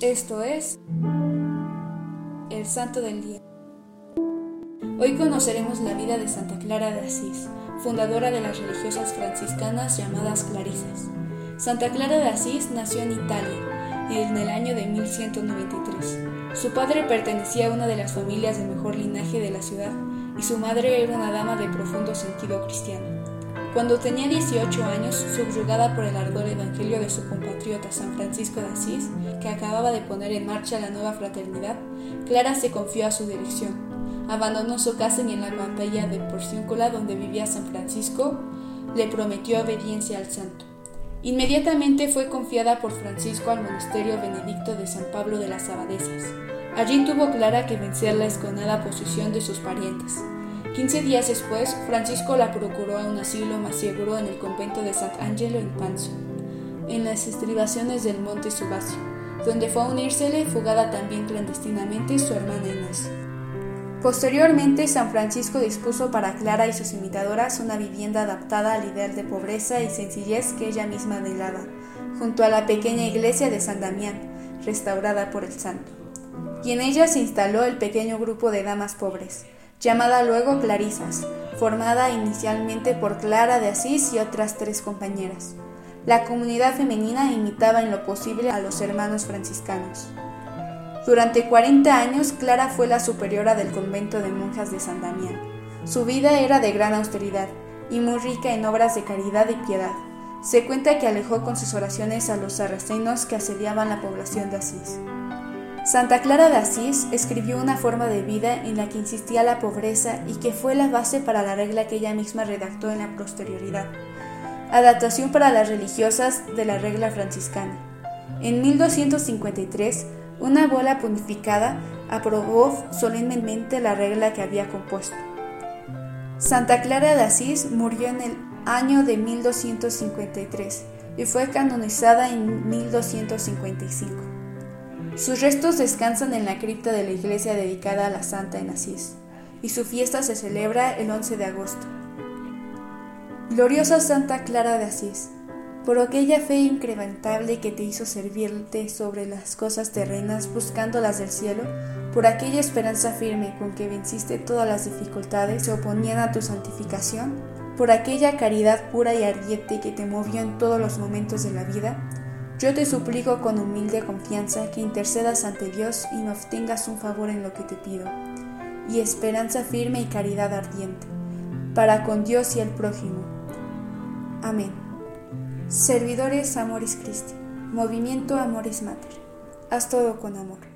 Esto es el Santo del Día. Hoy conoceremos la vida de Santa Clara de Asís, fundadora de las religiosas franciscanas llamadas Clarisas. Santa Clara de Asís nació en Italia en el año de 1193. Su padre pertenecía a una de las familias de mejor linaje de la ciudad y su madre era una dama de profundo sentido cristiano. Cuando tenía 18 años, subyugada por el ardor evangelio de su compatriota San Francisco de Asís, que acababa de poner en marcha la nueva fraternidad, Clara se confió a su dirección. Abandonó su casa en la capilla de Porciúncula donde vivía San Francisco, le prometió obediencia al santo. Inmediatamente fue confiada por Francisco al monasterio benedicto de San Pablo de las Abadesas. Allí tuvo Clara que vencer la esconada posición de sus parientes. Quince días después, Francisco la procuró a un asilo más seguro en el convento de Sant'Angelo in Panzo, en las estribaciones del monte Subasio, donde fue a unírsele, fugada también clandestinamente, su hermana Inés. Posteriormente, San Francisco dispuso para Clara y sus imitadoras una vivienda adaptada al ideal de pobreza y sencillez que ella misma anhelaba, junto a la pequeña iglesia de San Damián, restaurada por el santo. Y en ella se instaló el pequeño grupo de damas pobres, llamada luego Clarisas, formada inicialmente por Clara de Asís y otras tres compañeras. La comunidad femenina imitaba en lo posible a los hermanos franciscanos. Durante 40 años, Clara fue la superiora del convento de monjas de San Damián. Su vida era de gran austeridad y muy rica en obras de caridad y piedad. Se cuenta que alejó con sus oraciones a los sarracenos que asediaban la población de Asís. Santa Clara de Asís escribió una forma de vida en la que insistía la pobreza y que fue la base para la regla que ella misma redactó en la posterioridad, adaptación para las religiosas de la regla franciscana. En 1253, una bola punificada aprobó solemnemente la regla que había compuesto. Santa Clara de Asís murió en el año de 1253 y fue canonizada en 1255. Sus restos descansan en la cripta de la iglesia dedicada a la Santa en Asís, y su fiesta se celebra el 11 de agosto. Gloriosa Santa Clara de Asís, por aquella fe incrementable que te hizo servirte sobre las cosas terrenas buscando las del cielo, por aquella esperanza firme con que venciste todas las dificultades que se oponían a tu santificación, por aquella caridad pura y ardiente que te movió en todos los momentos de la vida, yo te suplico con humilde confianza que intercedas ante Dios y me obtengas un favor en lo que te pido, y esperanza firme y caridad ardiente, para con Dios y el prójimo. Amén. Servidores Amoris Christi, Movimiento Amoris Mater. Haz todo con amor.